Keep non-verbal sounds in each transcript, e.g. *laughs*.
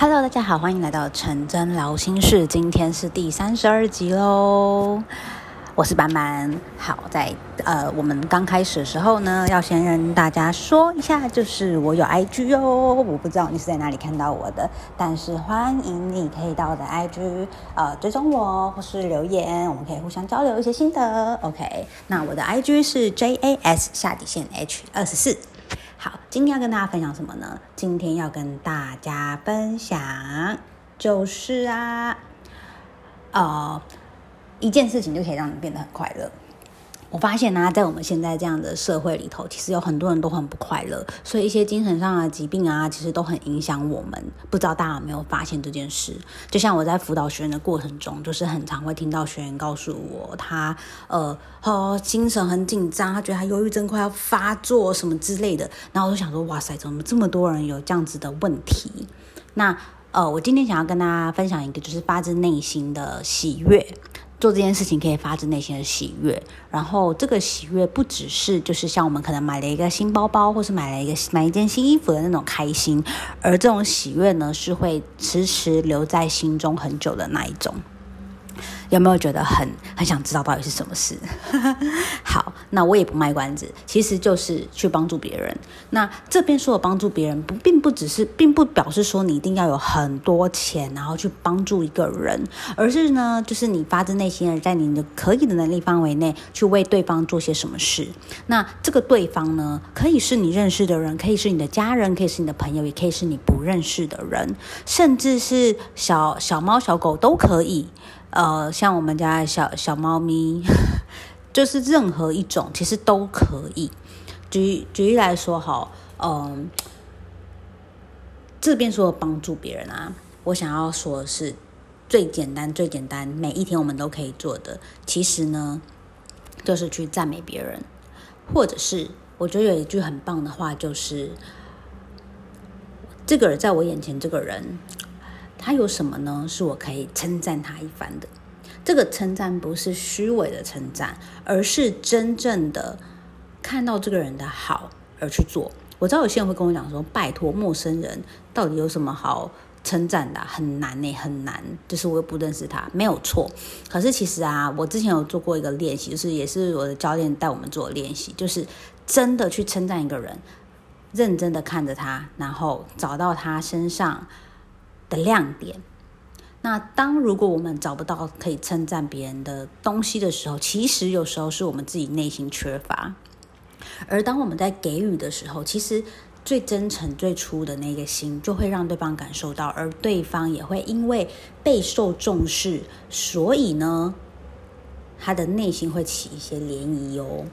Hello，大家好，欢迎来到陈真聊心事。今天是第三十二集喽，我是班班。好，在呃，我们刚开始的时候呢，要先跟大家说一下，就是我有 IG 哦，我不知道你是在哪里看到我的，但是欢迎你可以到我的 IG 呃追踪我，或是留言，我们可以互相交流一些心得。OK，那我的 IG 是 JAS 下底线 H 二十四。今天要跟大家分享什么呢？今天要跟大家分享就是啊，呃，一件事情就可以让你变得很快乐。我发现呢、在我们现在这样的社会里头，其实有很多人都很不快乐，所以一些精神上的疾病啊，其实都很影响我们。不知道大家有没有发现这件事？就像我在辅导学员的过程中，就是很常会听到学员告诉我，他呃哦精神很紧张，他觉得他忧郁症快要发作什么之类的。然后我就想说，哇塞，怎么这么多人有这样子的问题？那呃，我今天想要跟大家分享一个，就是发自内心的喜悦。做这件事情可以发自内心的喜悦，然后这个喜悦不只是就是像我们可能买了一个新包包，或是买了一个买一件新衣服的那种开心，而这种喜悦呢，是会迟迟留在心中很久的那一种。有没有觉得很很想知道到底是什么事？*laughs* 好，那我也不卖关子，其实就是去帮助别人。那这边说的帮助别人，不并不只是，并不表示说你一定要有很多钱，然后去帮助一个人，而是呢，就是你发自内心的在你的可以的能力范围内去为对方做些什么事。那这个对方呢，可以是你认识的人，可以是你的家人，可以是你的朋友，也可以是你不认识的人，甚至是小小猫小狗都可以。呃，像我们家小小猫咪，就是任何一种其实都可以。举举例来说，哈，嗯，这边说帮助别人啊，我想要说的是最简单、最简单，每一天我们都可以做的，其实呢，就是去赞美别人，或者是我觉得有一句很棒的话，就是这个人在我眼前，这个人。他有什么呢？是我可以称赞他一番的。这个称赞不是虚伪的称赞，而是真正的看到这个人的好而去做。我知道有些人会跟我讲说：“拜托，陌生人到底有什么好称赞的？很难呢，很难。”就是我又不认识他，没有错。可是其实啊，我之前有做过一个练习，就是也是我的教练带我们做的练习，就是真的去称赞一个人，认真的看着他，然后找到他身上的亮点。那当如果我们找不到可以称赞别人的东西的时候，其实有时候是我们自己内心缺乏。而当我们在给予的时候，其实最真诚、最初的那个心，就会让对方感受到，而对方也会因为备受重视，所以呢，他的内心会起一些涟漪哦。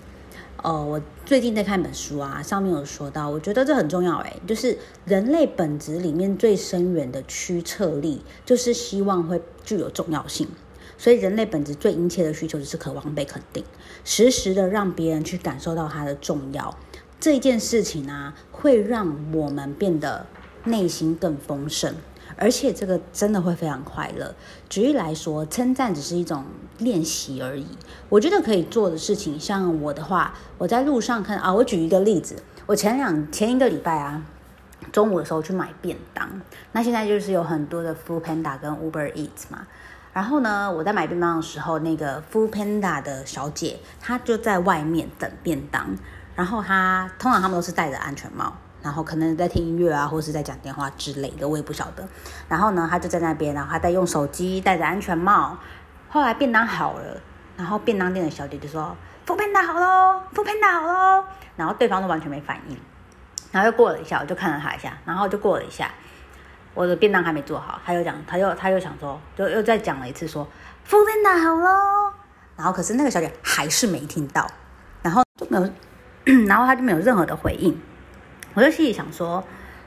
哦，我最近在看一本书啊，上面有说到，我觉得这很重要哎，就是人类本质里面最深远的驱策力，就是希望会具有重要性。所以人类本质最殷切的需求就是渴望被肯定，时时的让别人去感受到它的重要。这件事情啊，会让我们变得内心更丰盛。而且这个真的会非常快乐。举例来说，称赞只是一种练习而已。我觉得可以做的事情，像我的话，我在路上看啊，我举一个例子，我前两前一个礼拜啊，中午的时候去买便当。那现在就是有很多的 Food Panda 跟 Uber Eats 嘛。然后呢，我在买便当的时候，那个 Food Panda 的小姐她就在外面等便当。然后她通常他们都是戴着安全帽。然后可能在听音乐啊，或是在讲电话之类的，我也不晓得。然后呢，他就在那边，然后他在用手机，戴着安全帽。后来便当好了，然后便当店的小姐就说：“foodpanda 好喽，foodpanda 好喽。”然后对方都完全没反应。然后又过了一下，我就看了他一下，然后就过了一下，我的便当还没做好，他又讲，他又他又想说，就又再讲了一次说：“foodpanda 好喽。”然后可是那个小姐还是没听到，然后就没有，*clears throat* 然后他就没有任何的回应。我就心里想说，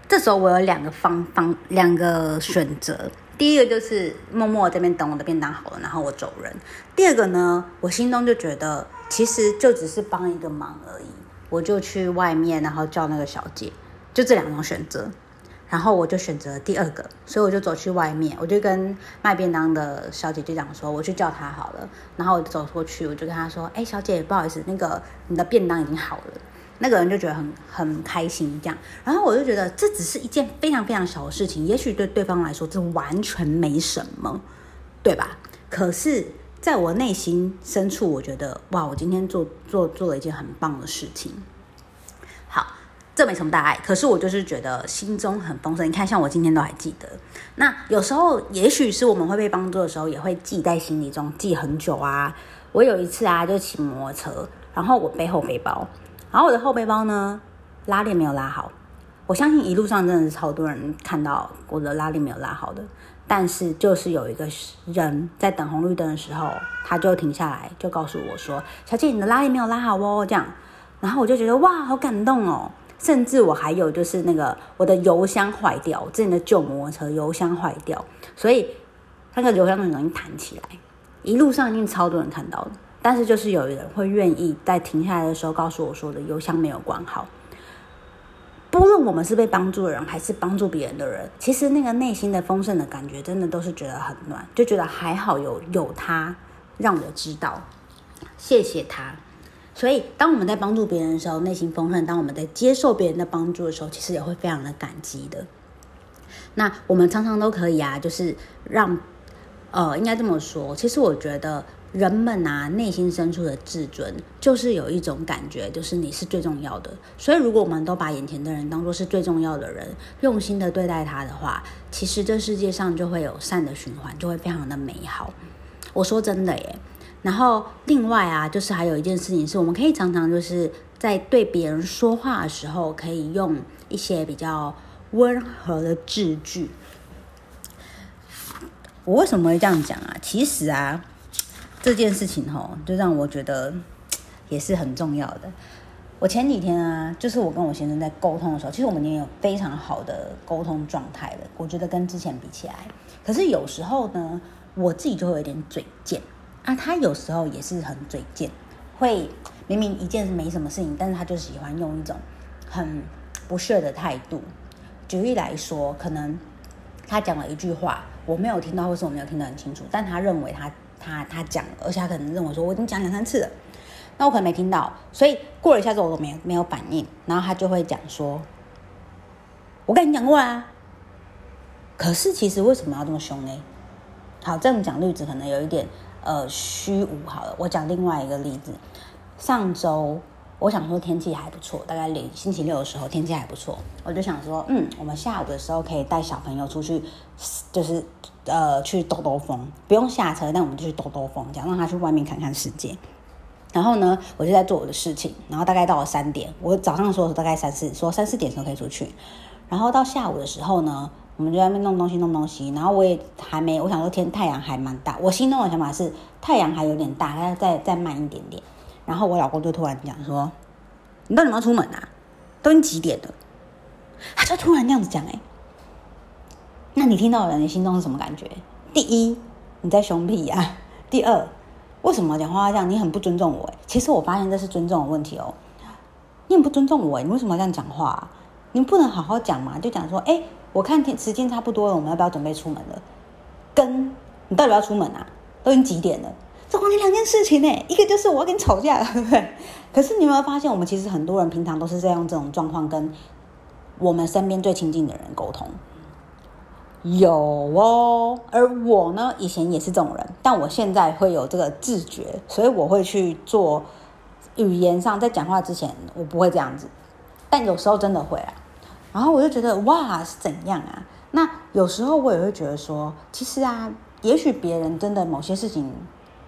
这时候我有两个方方两个选择。第一个就是默默这边等我的便当好了，然后我走人。第二个呢，我心中就觉得其实就只是帮一个忙而已，我就去外面，然后叫那个小姐，就这两种选择。然后我就选择第二个，所以我就走去外面，我就跟卖便当的小姐姐讲说，我去叫她好了。然后我走过去，我就跟她说：“哎，小姐，不好意思，那个你的便当已经好了。”那个人就觉得很很开心这样。然后我就觉得这只是一件非常非常小的事情，也许对对方来说这完全没什么，对吧？可是在我内心深处，我觉得哇，我今天做做做了一件很棒的事情。好这没什么大碍，可是我就是觉得心中很丰盛。你看，像我今天都还记得。那有时候，也许是我们会被帮助的时候，也会记在心里中，记很久啊。我有一次啊，就骑摩托车，然后我背后背包，然后我的后背包呢，拉链没有拉好。我相信一路上真的是超多人看到我的拉链没有拉好的，但是就是有一个人在等红绿灯的时候，他就停下来，就告诉我说：“小姐，你的拉链没有拉好哦。”这样，然后我就觉得哇，好感动哦。甚至我还有就是那个我的油箱坏掉，我之前的旧摩托车油箱坏掉，所以那个油箱很容易弹起来。一路上一定超多人看到的，但是就是有人会愿意在停下来的时候告诉我说的邮箱没有关好。不论我们是被帮助的人还是帮助别人的人，其实那个内心的丰盛的感觉，真的都是觉得很暖，就觉得还好有有他让我知道，谢谢他。所以，当我们在帮助别人的时候，内心丰盛；当我们在接受别人的帮助的时候，其实也会非常的感激的。那我们常常都可以啊，就是让，呃，应该这么说。其实我觉得人们啊，内心深处的自尊，就是有一种感觉，就是你是最重要的。所以，如果我们都把眼前的人当做是最重要的人，用心的对待他的话，其实这世界上就会有善的循环，就会非常的美好。我说真的耶。然后，另外啊，就是还有一件事情是，我们可以常常就是在对别人说话的时候，可以用一些比较温和的字句。我为什么会这样讲啊？其实啊，这件事情吼，就让我觉得 *tsk* 也是很重要的。我前几天啊，就是我跟我先生在沟通的时候，其实我们已经有非常好的沟通状态了。我觉得跟之前比起来，可是有时候呢，我自己就会有点嘴贱。啊、他有时候也是很嘴贱，会明明一件没什么事情，但是他就喜欢用一种很 *tsk* 不屑的态度。举例来说，可能他讲了一句话，我没有听到，或是我没有听得很清楚，但他认为他他他讲，而且他可能认为说我已经讲两三次了，那我可能没听到，所以过了一下子我都没没有反应，然后他就会讲说：“我跟你讲过啊。”可是其实为什么要这么凶呢？好，这样讲例子可能有一点。呃，虚无好了。我讲另外一个例子。上周我想说天气还不错，大概星期六的时候天气还不错，我就想说，嗯，我们下午的时候可以带小朋友出去，就是呃去兜兜风，不用下车，但我们就去兜兜风，这样让他去外面看看世界。然后呢，我就在做我的事情，然后大概到了三点，我早上说大概三四，说三四点时候可以出去，然后到下午的时候呢。我们就在那边弄东西，弄东西，然后我也还没，我想说天太阳还蛮大，我心中的想法是太阳还有点大，它再再慢一点点。然后我老公就突然讲说：“你到底要出门啊？都已经几点了？”他就突然这样子讲，哎，那你听到的人，你心中是什么感觉？第一，你在凶屁呀？第二，为什么讲话这样？你很不尊重我。其实我发现这是尊重的问题哦。你很不尊重我，你为什么要这样讲话？你不能好好讲嘛？就讲说，哎。我看天时间差不多了，我们要不要准备出门了？跟你到底要出门啊？都已经几点了？这完全两件事情呢。一个就是我要跟你吵架，*laughs* 对不对？可是你有没有发现，我们其实很多人平常都是在用这种状况跟我们身边最亲近的人沟通。有哦，而我呢，以前也是这种人，但我现在会有这个自觉，所以我会去做语言上，在讲话之前，我不会这样子，但有时候真的会啊。然后我就觉得哇，是怎样啊？那有时候我也会觉得说，其实啊，也许别人真的某些事情，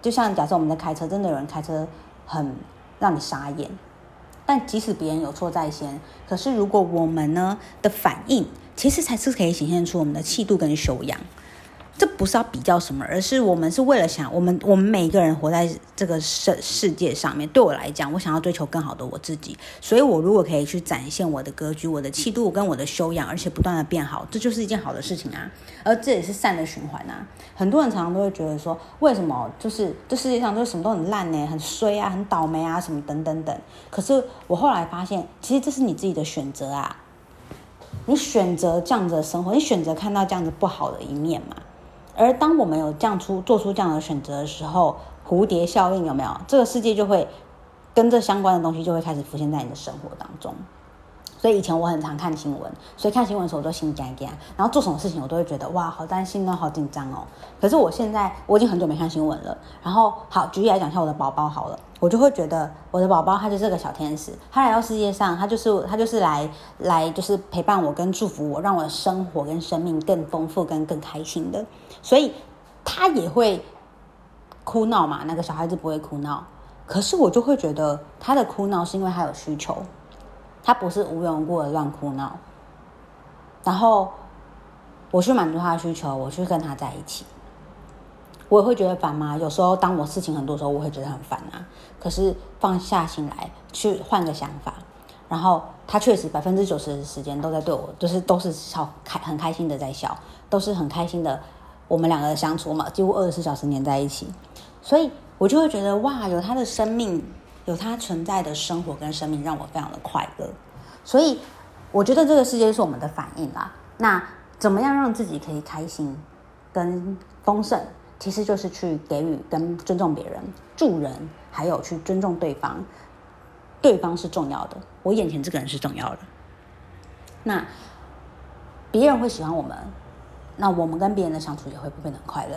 就像假设我们在开车，真的有人开车很让你傻眼。但即使别人有错在先，可是如果我们呢的反应，其实才是可以显现出我们的气度跟修养。这不是要比较什么，而是我们是为了想，我们我们每一个人活在这个世世界上面。对我来讲，我想要追求更好的我自己，所以我如果可以去展现我的格局、我的气度跟我的修养，而且不断的变好，这就是一件好的事情啊。而这也是善的循环啊。很多人常常都会觉得说，为什么就是这世界上就是什么都很烂呢？很衰啊，很倒霉啊，什么等等等。可是我后来发现，其实这是你自己的选择啊。你选择这样子的生活，你选择看到这样子不好的一面嘛。而当我们有这样出做出这样的选择的时候，蝴蝶效应有没有？这个世界就会跟这相关的东西就会开始浮现在你的生活当中。所以以前我很常看新闻，所以看新闻的时候我都心惊惊，然后做什么事情我都会觉得哇，好担心哦，好紧张哦。可是我现在我已经很久没看新闻了。然后好，举例来讲，像我的宝宝好了，我就会觉得我的宝宝他就是个小天使，他来到世界上，他就是他就是来来就是陪伴我跟祝福我，让我的生活跟生命更丰富跟更开心的。所以他也会哭闹嘛，那个小孩子不会哭闹，可是我就会觉得他的哭闹是因为他有需求。他不是无缘无故的乱哭闹，然后我去满足他的需求，我去跟他在一起，我也会觉得烦吗？有时候当我事情很多的时候，我会觉得很烦啊。可是放下心来，去换个想法，然后他确实百分之九十的时间都在对我，就是都是笑开很开心的在笑，都是很开心的。我们两个的相处嘛，几乎二十四小时黏在一起，所以我就会觉得哇，有他的生命。有他存在的生活跟生命，让我非常的快乐。所以，我觉得这个世界是我们的反应啦。那怎么样让自己可以开心跟丰盛？其实就是去给予跟尊重别人、助人，还有去尊重对方。对方是重要的，我眼前这个人是重要的。那别人会喜欢我们，那我们跟别人的相处也会变得很快乐。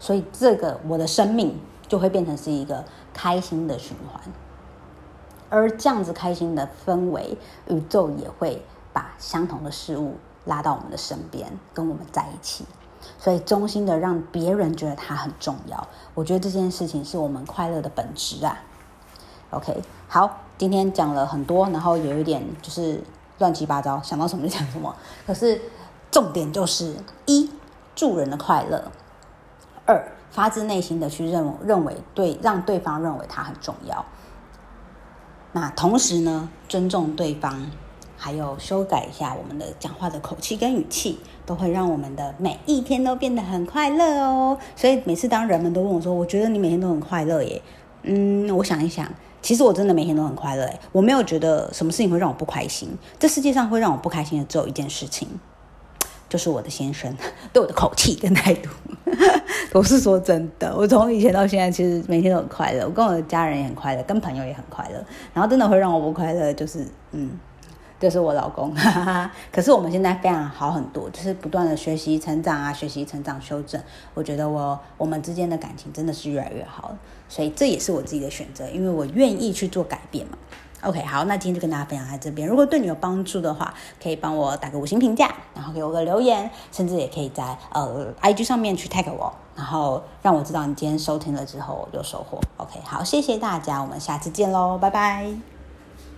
所以，这个我的生命。就会变成是一个开心的循环，而这样子开心的氛围，宇宙也会把相同的事物拉到我们的身边，跟我们在一起。所以，衷心的让别人觉得他很重要，我觉得这件事情是我们快乐的本质啊。OK，好，今天讲了很多，然后有一点就是乱七八糟，想到什么就讲什么。可是重点就是一，助人的快乐；二。发自内心的去认认为对，让对方认为他很重要。那同时呢，尊重对方，还有修改一下我们的讲话的口气跟语气，都会让我们的每一天都变得很快乐哦。所以每次当人们都问我说：“我觉得你每天都很快乐耶。”嗯，我想一想，其实我真的每天都很快乐。我没有觉得什么事情会让我不开心。这世界上会让我不开心的只有一件事情。就是我的先生对 *laughs* 我的口气跟态度，我是说真的。我从以前到现在，其实每天都很快乐，我跟我的家人也很快乐，跟朋友也很快乐。然后真的会让我不快乐，就是嗯，就是我老公。哈哈。可是我们现在非常好很多，就是不断的学习成长啊，学习成长修正。我觉得我我们之间的感情真的是越来越好了，所以这也是我自己的选择，因为我愿意去做改变嘛。OK，好，那今天就跟大家分享在这边。如果对你有帮助的话，可以帮我打个五星评价，然后给我个留言，甚至也可以在呃 IG 上面去 tag 我，然后让我知道你今天收听了之后有收获。OK，好，谢谢大家，我们下次见喽，拜拜。